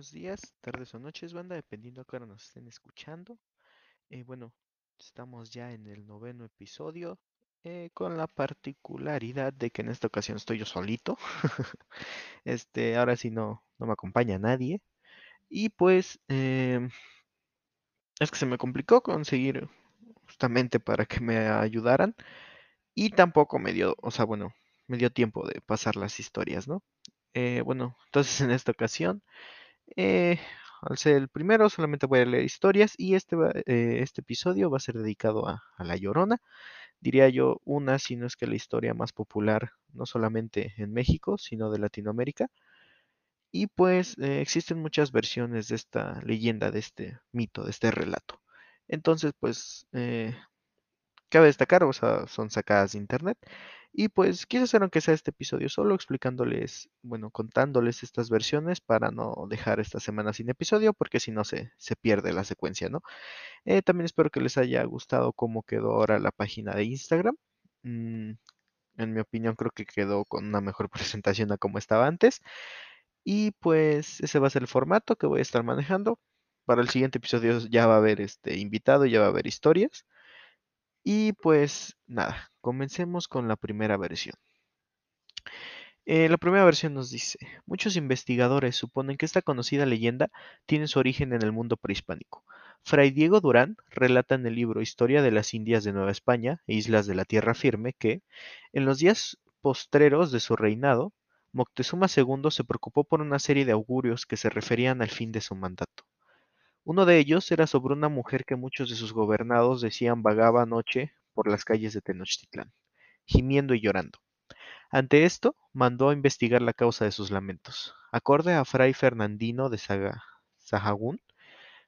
buenos días, tardes o noches, banda, dependiendo a qué hora nos estén escuchando. Eh, bueno, estamos ya en el noveno episodio, eh, con la particularidad de que en esta ocasión estoy yo solito. este, ahora sí no, no me acompaña nadie. Y pues, em, es que se me complicó conseguir justamente para que me ayudaran. Y tampoco me dio, o sea, bueno, me dio tiempo de pasar las historias, ¿no? Eh, bueno, entonces en esta ocasión, eh, al ser el primero, solamente voy a leer historias y este, eh, este episodio va a ser dedicado a, a La Llorona. Diría yo una, si no es que la historia más popular, no solamente en México, sino de Latinoamérica. Y pues eh, existen muchas versiones de esta leyenda, de este mito, de este relato. Entonces, pues eh, Cabe destacar, o sea, son sacadas de internet. Y pues quise hacer aunque sea este episodio solo explicándoles, bueno, contándoles estas versiones para no dejar esta semana sin episodio, porque si no se, se pierde la secuencia, ¿no? Eh, también espero que les haya gustado cómo quedó ahora la página de Instagram. Mm, en mi opinión creo que quedó con una mejor presentación a como estaba antes. Y pues ese va a ser el formato que voy a estar manejando. Para el siguiente episodio ya va a haber este invitado, ya va a haber historias. Y pues nada, comencemos con la primera versión. Eh, la primera versión nos dice, muchos investigadores suponen que esta conocida leyenda tiene su origen en el mundo prehispánico. Fray Diego Durán relata en el libro Historia de las Indias de Nueva España e Islas de la Tierra Firme que, en los días postreros de su reinado, Moctezuma II se preocupó por una serie de augurios que se referían al fin de su mandato. Uno de ellos era sobre una mujer que muchos de sus gobernados decían vagaba anoche por las calles de Tenochtitlán, gimiendo y llorando. Ante esto, mandó a investigar la causa de sus lamentos. Acorde a fray Fernandino de Sahagún,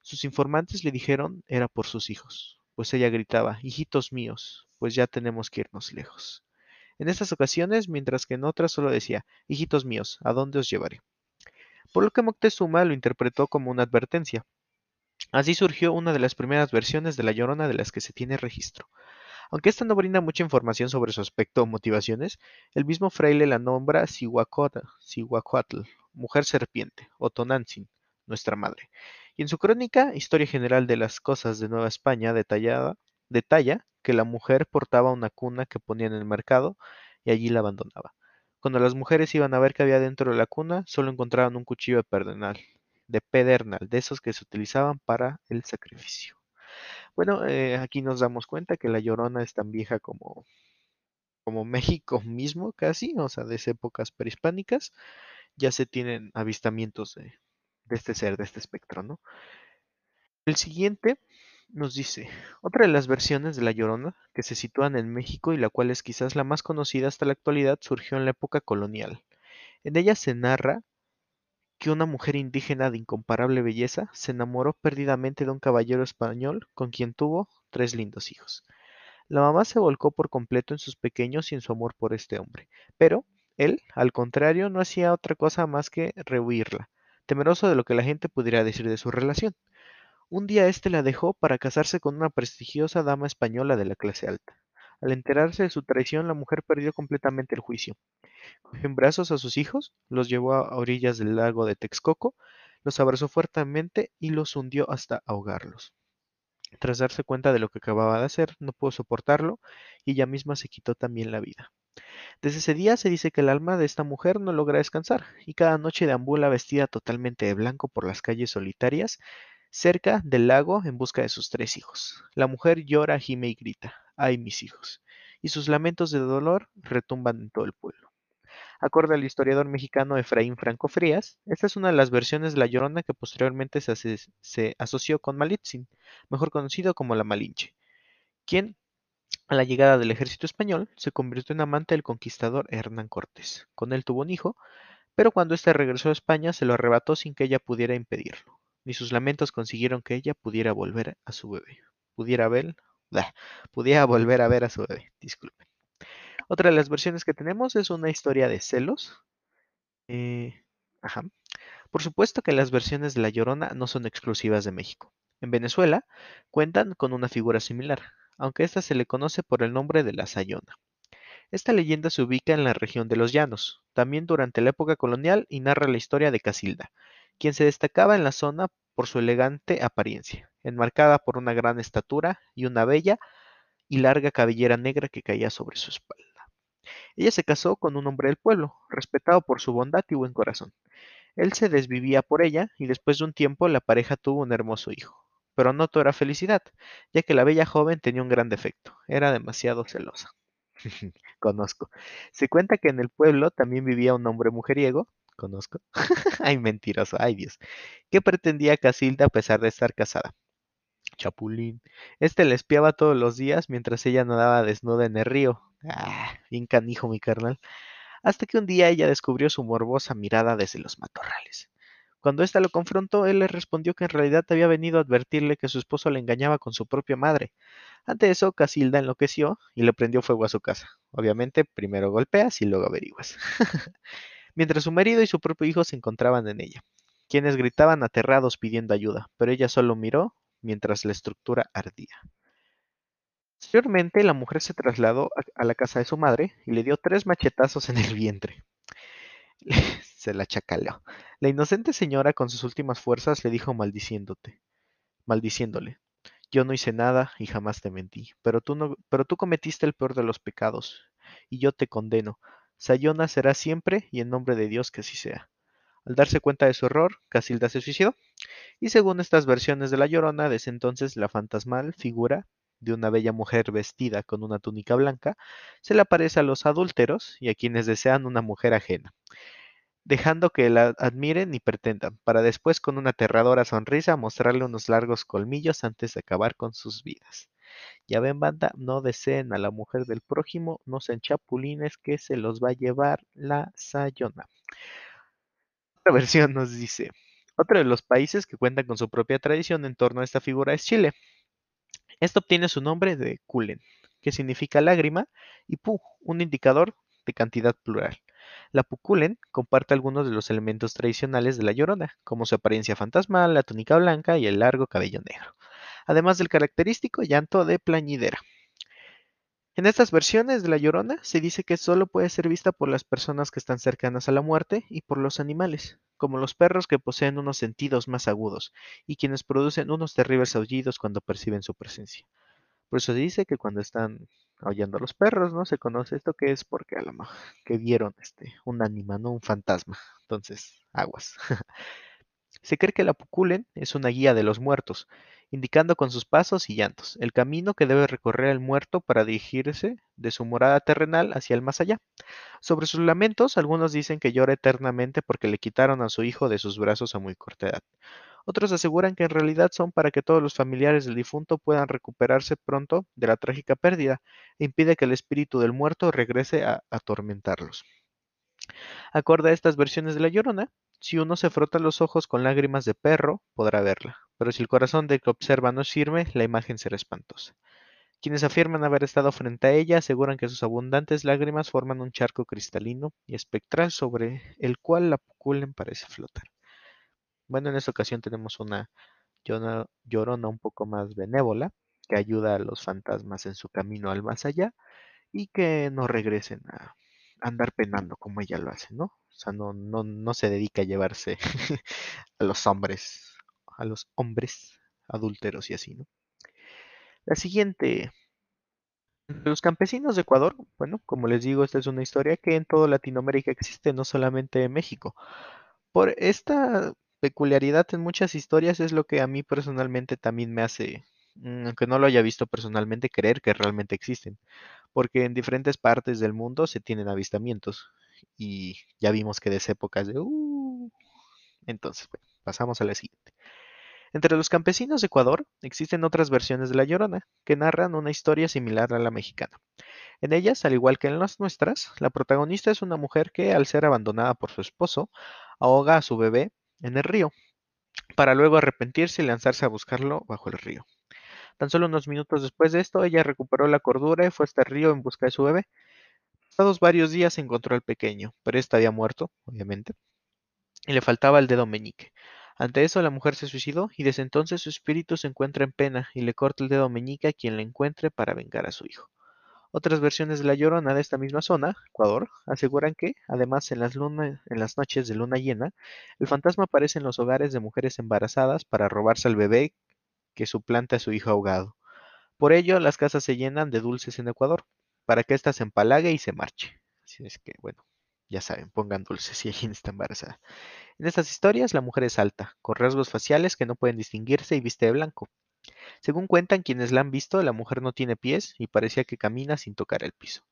sus informantes le dijeron era por sus hijos, pues ella gritaba, hijitos míos, pues ya tenemos que irnos lejos. En estas ocasiones, mientras que en otras solo decía, hijitos míos, ¿a dónde os llevaré? Por lo que Moctezuma lo interpretó como una advertencia, Así surgió una de las primeras versiones de La Llorona de las que se tiene registro. Aunque esta no brinda mucha información sobre su aspecto o motivaciones, el mismo fraile la nombra Cihuacuatl, mujer serpiente, o Tonantzin, nuestra madre. Y en su crónica, Historia General de las Cosas de Nueva España, detallada, detalla que la mujer portaba una cuna que ponía en el mercado y allí la abandonaba. Cuando las mujeres iban a ver qué había dentro de la cuna, solo encontraban un cuchillo de pedernal, de pedernal, de esos que se utilizaban para el sacrificio. Bueno, eh, aquí nos damos cuenta que la Llorona es tan vieja como, como México mismo, casi, o sea, desde épocas prehispánicas, ya se tienen avistamientos de, de este ser, de este espectro, ¿no? El siguiente nos dice, otra de las versiones de la Llorona, que se sitúan en México y la cual es quizás la más conocida hasta la actualidad, surgió en la época colonial. En ella se narra que una mujer indígena de incomparable belleza se enamoró perdidamente de un caballero español con quien tuvo tres lindos hijos. La mamá se volcó por completo en sus pequeños y en su amor por este hombre, pero él, al contrario, no hacía otra cosa más que rehuirla, temeroso de lo que la gente pudiera decir de su relación. Un día éste la dejó para casarse con una prestigiosa dama española de la clase alta. Al enterarse de su traición, la mujer perdió completamente el juicio. Cogió en brazos a sus hijos, los llevó a orillas del lago de Texcoco, los abrazó fuertemente y los hundió hasta ahogarlos. Tras darse cuenta de lo que acababa de hacer, no pudo soportarlo y ella misma se quitó también la vida. Desde ese día se dice que el alma de esta mujer no logra descansar y cada noche deambula vestida totalmente de blanco por las calles solitarias cerca del lago en busca de sus tres hijos. La mujer llora, gime y grita, ¡ay mis hijos! Y sus lamentos de dolor retumban en todo el pueblo. Acorde al historiador mexicano Efraín Franco Frías, esta es una de las versiones de La Llorona que posteriormente se, asoció con Malitzin, mejor conocido como la Malinche, quien, a la llegada del ejército español, se convirtió en amante del conquistador Hernán Cortés. Con él tuvo un hijo, pero cuando éste regresó a España se lo arrebató sin que ella pudiera impedirlo. Ni sus lamentos consiguieron que ella pudiera volver a su bebé. Pudiera ver, pudiera volver a ver a su bebé, disculpen. Otra de las versiones que tenemos es una historia de celos. Eh, ajá. Por supuesto que las versiones de La Llorona no son exclusivas de México. En Venezuela cuentan con una figura similar, aunque esta se le conoce por el nombre de la Sayona. Esta leyenda se ubica en la región de los Llanos, también durante la época colonial y narra la historia de Casilda, quien se destacaba en la zona por su elegante apariencia, enmarcada por una gran estatura y una bella y larga cabellera negra que caía sobre su espalda. Ella se casó con un hombre del pueblo, respetado por su bondad y buen corazón. Él se desvivía por ella y después de un tiempo la pareja tuvo un hermoso hijo. Pero no todo era felicidad, ya que la bella joven tenía un gran defecto, era demasiado celosa. Conozco. Se cuenta que en el pueblo también vivía un hombre mujeriego. Conozco. ay, mentiroso, ay Dios. Que pretendía Casilda a pesar de estar casada. Chapulín. Este le espiaba todos los días mientras ella nadaba desnuda en el río. Ah, bien canijo mi carnal. Hasta que un día ella descubrió su morbosa mirada desde los matorrales. Cuando ésta lo confrontó, él le respondió que en realidad había venido a advertirle que su esposo le engañaba con su propia madre. Ante eso, Casilda enloqueció y le prendió fuego a su casa. Obviamente, primero golpeas y luego averiguas. Mientras su marido y su propio hijo se encontraban en ella, quienes gritaban aterrados pidiendo ayuda, pero ella solo miró mientras la estructura ardía. Posteriormente, la mujer se trasladó a la casa de su madre y le dio tres machetazos en el vientre. se la chacaleó. La inocente señora con sus últimas fuerzas le dijo maldiciéndote, maldiciéndole. Yo no hice nada y jamás te mentí, pero tú no, pero tú cometiste el peor de los pecados, y yo te condeno. Sayona será siempre y en nombre de Dios que así sea. Al darse cuenta de su error, Casilda se suicidó, y según estas versiones de la Llorona, desde entonces la fantasmal figura de una bella mujer vestida con una túnica blanca se le aparece a los adúlteros y a quienes desean una mujer ajena, dejando que la admiren y pretendan, para después con una aterradora sonrisa mostrarle unos largos colmillos antes de acabar con sus vidas. Ya ven, banda, no deseen a la mujer del prójimo, no sean chapulines que se los va a llevar la sayona. Otra versión nos dice, otro de los países que cuentan con su propia tradición en torno a esta figura es Chile. Esto obtiene su nombre de Kulen, que significa lágrima, y Pu, un indicador de cantidad plural. La Puculen comparte algunos de los elementos tradicionales de la Llorona, como su apariencia fantasmal, la túnica blanca y el largo cabello negro, además del característico llanto de plañidera. En estas versiones de La Llorona se dice que solo puede ser vista por las personas que están cercanas a la muerte y por los animales, como los perros que poseen unos sentidos más agudos y quienes producen unos terribles aullidos cuando perciben su presencia. Por eso se dice que cuando están aullando a los perros, ¿no? Se conoce esto que es porque a lo mejor que vieron este, un ánima, no un fantasma. Entonces, aguas. se cree que la Puculen es una guía de los muertos, indicando con sus pasos y llantos el camino que debe recorrer el muerto para dirigirse de su morada terrenal hacia el más allá. Sobre sus lamentos, algunos dicen que llora eternamente porque le quitaron a su hijo de sus brazos a muy corta edad. Otros aseguran que en realidad son para que todos los familiares del difunto puedan recuperarse pronto de la trágica pérdida e impide que el espíritu del muerto regrese a atormentarlos. Acorde a estas versiones de La Llorona, si uno se frota los ojos con lágrimas de perro, podrá verla, pero si el corazón del que observa no es firme, la imagen será espantosa. Quienes afirman haber estado frente a ella aseguran que sus abundantes lágrimas forman un charco cristalino y espectral sobre el cual la puculen parece flotar. Bueno, en esta ocasión tenemos una llorona un poco más benévola, que ayuda a los fantasmas en su camino al más allá y que no regresen a andar penando como ella lo hace, ¿no? O sea, no, no, no se dedica a llevarse a los hombres, a los hombres adúlteros y así, ¿no? La siguiente. Los campesinos de Ecuador, bueno, como les digo, esta es una historia que en toda Latinoamérica existe, no solamente en México. Por esta peculiaridad en muchas historias es lo que a mí personalmente también me hace, mm, aunque no lo haya visto personalmente, creer que realmente existen. Porque en diferentes partes del mundo se tienen avistamientos. Y ya vimos que de esa época es de... Uh". Entonces, bueno, pasamos a la siguiente. Entre los campesinos de Ecuador existen otras versiones de La Llorona, que narran una historia similar a la mexicana. En ellas, al igual que en las nuestras, la protagonista es una mujer que, al ser abandonada por su esposo, ahoga a su bebé en el río, para luego arrepentirse y lanzarse a buscarlo bajo el río. Tan solo unos minutos después de esto, ella recuperó la cordura y fue hasta el río en busca de su bebé. Pasados varios días encontró al pequeño, pero éste había muerto, obviamente, y le faltaba el dedo meñique. Ante eso, la mujer se suicidó y desde entonces su espíritu se encuentra en pena y le corta el dedo meñique a quien le encuentre para vengar a su hijo. Otras versiones de La Llorona de esta misma zona, Ecuador, aseguran que, además, en las, en las noches de luna llena, el fantasma aparece en los hogares de mujeres embarazadas para robarse al bebé que suplanta a su hijo ahogado. Por ello, las casas se llenan de dulces en Ecuador, para que ésta se empalague y se marche. Así es que, bueno, ya saben, pongan dulces si alguien está embarazada. En estas historias, la mujer es alta, con rasgos faciales que no pueden distinguirse y viste de blanco. Según cuentan quienes la han visto, la mujer no tiene pies y parecía que camina sin tocar el piso.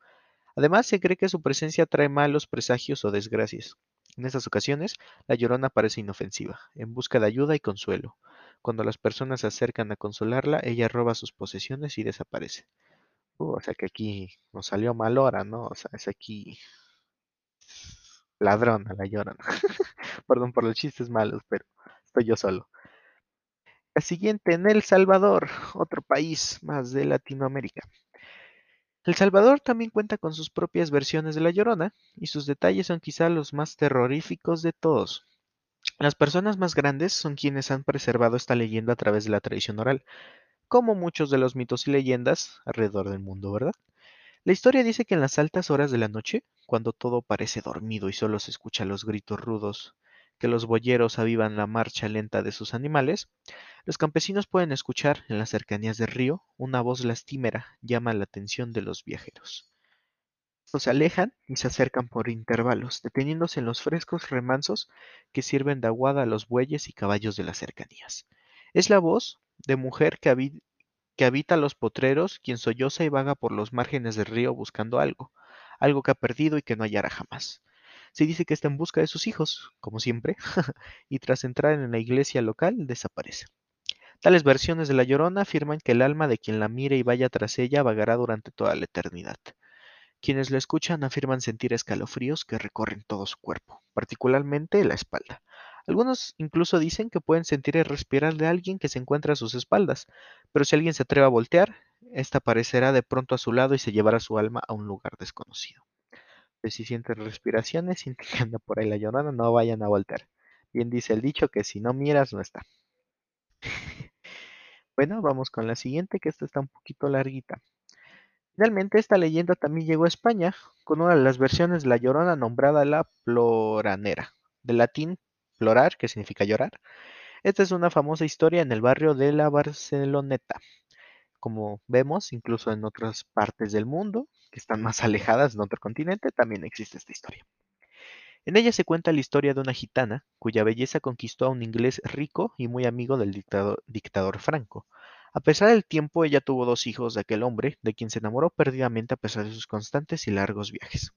Además, se cree que su presencia trae malos presagios o desgracias. En estas ocasiones, la llorona parece inofensiva, en busca de ayuda y consuelo. Cuando las personas se acercan a consolarla, ella roba sus posesiones y desaparece. O sea que aquí nos salió mal hora, ¿no? O sea, es aquí ladrona la llorona. Perdón por los chistes malos, pero estoy yo solo. La siguiente, en El Salvador, otro país más de Latinoamérica. El Salvador también cuenta con sus propias versiones de La Llorona, y sus detalles son quizá los más terroríficos de todos. Las personas más grandes son quienes han preservado esta leyenda a través de la tradición oral, como muchos de los mitos y leyendas alrededor del mundo, ¿verdad? La historia dice que en las altas horas de la noche, cuando todo parece dormido y solo se escuchan los gritos rudos que los boyeros avivan la marcha lenta de sus animales, los campesinos pueden escuchar en las cercanías del río una voz lastimera llama la atención de los viajeros. Se alejan y se acercan por intervalos, deteniéndose en los frescos remansos que sirven de aguada a los bueyes y caballos de las cercanías. Es la voz de mujer que, habita los potreros, quien solloza y vaga por los márgenes del río buscando algo, algo que ha perdido y que no hallará jamás. Se dice que está en busca de sus hijos, como siempre, y tras entrar en la iglesia local desaparece. Tales versiones de La Llorona afirman que el alma de quien la mire y vaya tras ella vagará durante toda la eternidad. Quienes la escuchan afirman sentir escalofríos que recorren todo su cuerpo, particularmente la espalda. Algunos incluso dicen que pueden sentir el respirar de alguien que se encuentra a sus espaldas, pero si alguien se atreve a voltear, ésta aparecerá de pronto a su lado y se llevará su alma a un lugar desconocido si sienten respiraciones, sienten que anda por ahí la llorona, no vayan a voltear. Bien dice el dicho que si no miras, no está. bueno, vamos con la siguiente, que esta está un poquito larguita. Finalmente, esta leyenda también llegó a España con una de las versiones de la llorona nombrada la ploranera, del latín plorar, que significa llorar. Esta es una famosa historia en el barrio de la Barceloneta, como vemos, incluso en otras partes del mundo, que están más alejadas en otro continente, también existe esta historia. En ella se cuenta la historia de una gitana cuya belleza conquistó a un inglés rico y muy amigo del dictador Franco. A pesar del tiempo, ella tuvo dos hijos de aquel hombre, de quien se enamoró perdidamente a pesar de sus constantes y largos viajes.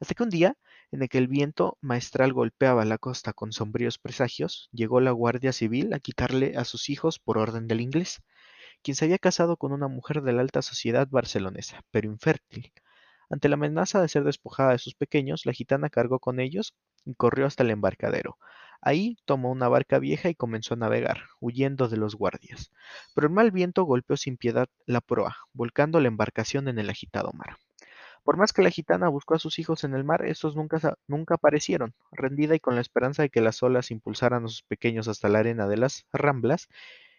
Hasta que un día, en el que el viento maestral golpeaba la costa con sombríos presagios, llegó la Guardia Civil a quitarle a sus hijos por orden del inglés quien se había casado con una mujer de la alta sociedad barcelonesa, pero infértil. Ante la amenaza de ser despojada de sus pequeños, la gitana cargó con ellos y corrió hasta el embarcadero. Ahí tomó una barca vieja y comenzó a navegar, huyendo de los guardias. Pero el mal viento golpeó sin piedad la proa, volcando la embarcación en el agitado mar. Por más que la gitana buscó a sus hijos en el mar, estos nunca, nunca aparecieron. Rendida y con la esperanza de que las olas impulsaran a sus pequeños hasta la arena de las ramblas,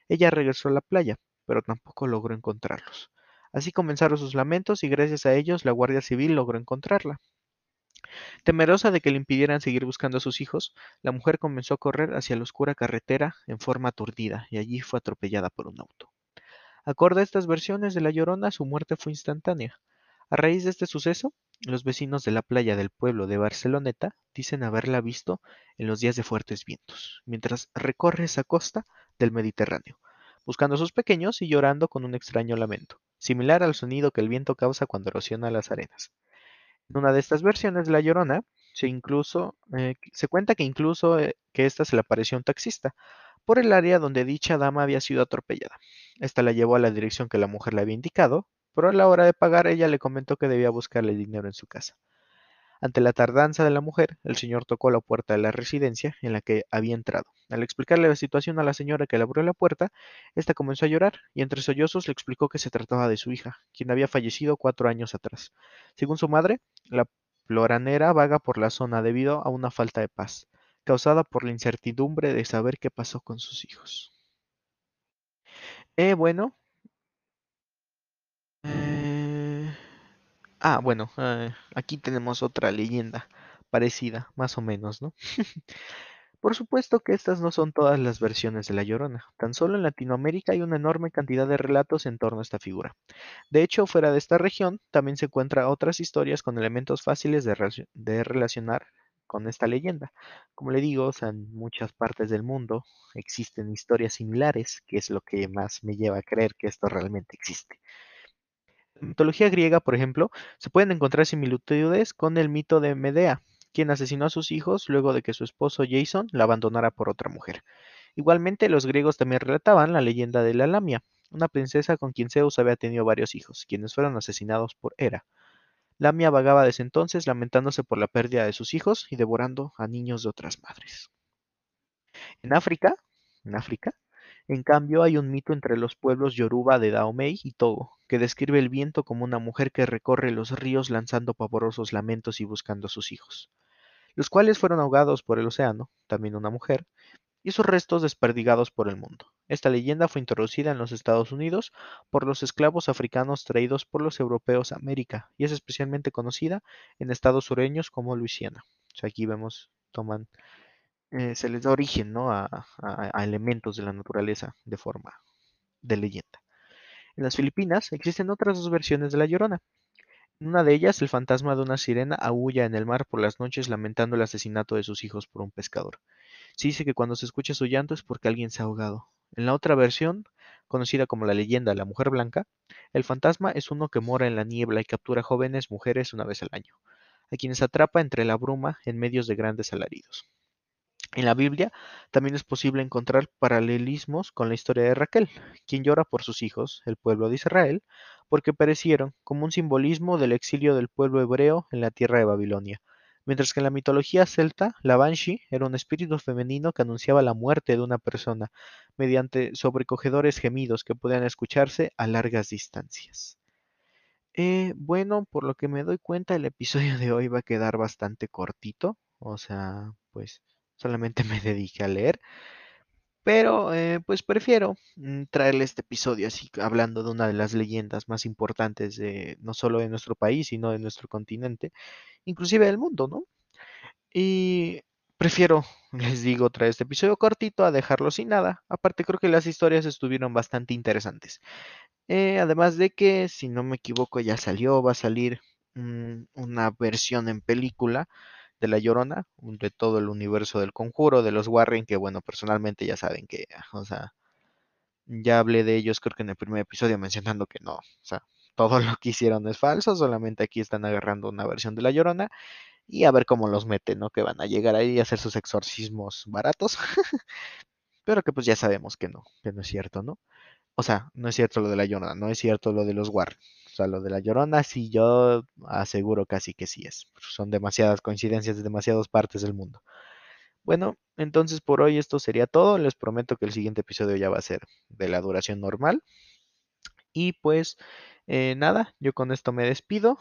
ella regresó a la playa, pero tampoco logró encontrarlos. Así comenzaron sus lamentos y gracias a ellos la Guardia Civil logró encontrarla. Temerosa de que le impidieran seguir buscando a sus hijos, la mujer comenzó a correr hacia la oscura carretera en forma aturdida y allí fue atropellada por un auto. Acorde a estas versiones de La Llorona, su muerte fue instantánea. A raíz de este suceso, los vecinos de la playa del pueblo de Barceloneta dicen haberla visto en los días de fuertes vientos, mientras recorre esa costa del Mediterráneo, buscando a sus pequeños y llorando con un extraño lamento, similar al sonido que el viento causa cuando erosiona las arenas. En una de estas versiones de La Llorona, se, incluso, eh, se cuenta que incluso eh, que ésta se le apareció un taxista por el área donde dicha dama había sido atropellada. Esta la llevó a la dirección que la mujer le había indicado, pero a la hora de pagar ella le comentó que debía buscarle dinero en su casa. Ante la tardanza de la mujer, el señor tocó la puerta de la residencia en la que había entrado. Al explicarle la situación a la señora que le abrió la puerta, ésta comenzó a llorar y entre sollozos le explicó que se trataba de su hija, quien había fallecido cuatro años atrás. Según su madre, la floranera vaga por la zona debido a una falta de paz, causada por la incertidumbre de saber qué pasó con sus hijos. Eh, bueno. Ah, bueno, eh, aquí tenemos otra leyenda parecida, más o menos, ¿no? Por supuesto que estas no son todas las versiones de La Llorona. Tan solo en Latinoamérica hay una enorme cantidad de relatos en torno a esta figura. De hecho, fuera de esta región, también se encuentran otras historias con elementos fáciles de, relacion- de relacionar con esta leyenda. Como le digo, en muchas partes del mundo existen historias similares, que es lo que más me lleva a creer que esto realmente existe. Mitología griega, por ejemplo, se pueden encontrar similitudes con el mito de Medea, quien asesinó a sus hijos luego de que su esposo Jason la abandonara por otra mujer. Igualmente, los griegos también relataban la leyenda de la Lamia, una princesa con quien Zeus había tenido varios hijos, quienes fueron asesinados por Hera. Lamia vagaba desde entonces lamentándose por la pérdida de sus hijos y devorando a niños de otras madres. En África, en África, en cambio, hay un mito entre los pueblos Yoruba de Dahomey y Togo, que describe el viento como una mujer que recorre los ríos lanzando pavorosos lamentos y buscando a sus hijos, los cuales fueron ahogados por el océano, también una mujer, y sus restos desperdigados por el mundo. Esta leyenda fue introducida en los Estados Unidos por los esclavos africanos traídos por los europeos a América, y es especialmente conocida en estados sureños como Luisiana. Aquí vemos, toman eh, se les da origen, ¿no? a, elementos de la naturaleza de forma de leyenda. En las Filipinas existen otras dos versiones de La Llorona. En una de ellas, el fantasma de una sirena aúlla en el mar por las noches lamentando el asesinato de sus hijos por un pescador. Se dice que cuando se escucha su llanto es porque alguien se ha ahogado. En la otra versión, conocida como la leyenda de la mujer blanca, el fantasma es uno que mora en la niebla y captura jóvenes mujeres una vez al año, a quienes atrapa entre la bruma en medios de grandes alaridos. En la Biblia también es posible encontrar paralelismos con la historia de Raquel, quien llora por sus hijos, el pueblo de Israel, porque perecieron, como un simbolismo del exilio del pueblo hebreo en la tierra de Babilonia. Mientras que en la mitología celta, la Banshee era un espíritu femenino que anunciaba la muerte de una persona mediante sobrecogedores gemidos que podían escucharse a largas distancias. Eh, bueno, por lo que me doy cuenta, el episodio de hoy va a quedar bastante cortito. O sea, pues solamente me dediqué a leer. Pero eh, pues prefiero mm, traerle este episodio así, hablando de una de las leyendas más importantes de no solo de nuestro país, sino de nuestro continente, inclusive del mundo, ¿no? Y prefiero, les digo, traer este episodio cortito a dejarlo sin nada. Aparte, creo que las historias estuvieron bastante interesantes. Eh, además de que, si no me equivoco, ya salió, va a salir mm, una versión en película de La Llorona, de todo el universo del Conjuro, de los Warren, que bueno, personalmente ya saben que, ah, o sea, ya hablé de ellos creo que en el primer episodio mencionando que no, o sea, todo lo que hicieron es falso, solamente aquí están agarrando una versión de La Llorona y a ver cómo los meten, ¿no? Que van a llegar ahí a hacer sus exorcismos baratos, pero que pues ya sabemos que no, que no es cierto, ¿no? O sea, no es cierto lo de la Llorona, no es cierto lo de los Warren. Sea, lo de la Llorona sí yo aseguro casi que sí es. Son demasiadas coincidencias de demasiadas partes del mundo. Bueno, entonces por hoy esto sería todo. Les prometo que el siguiente episodio ya va a ser de la duración normal. Y pues eh, nada, yo con esto me despido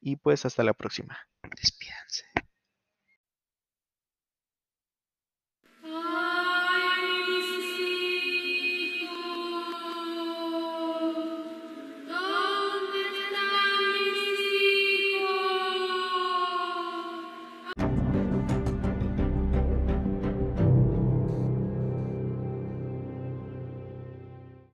y pues hasta la próxima. Despídanse.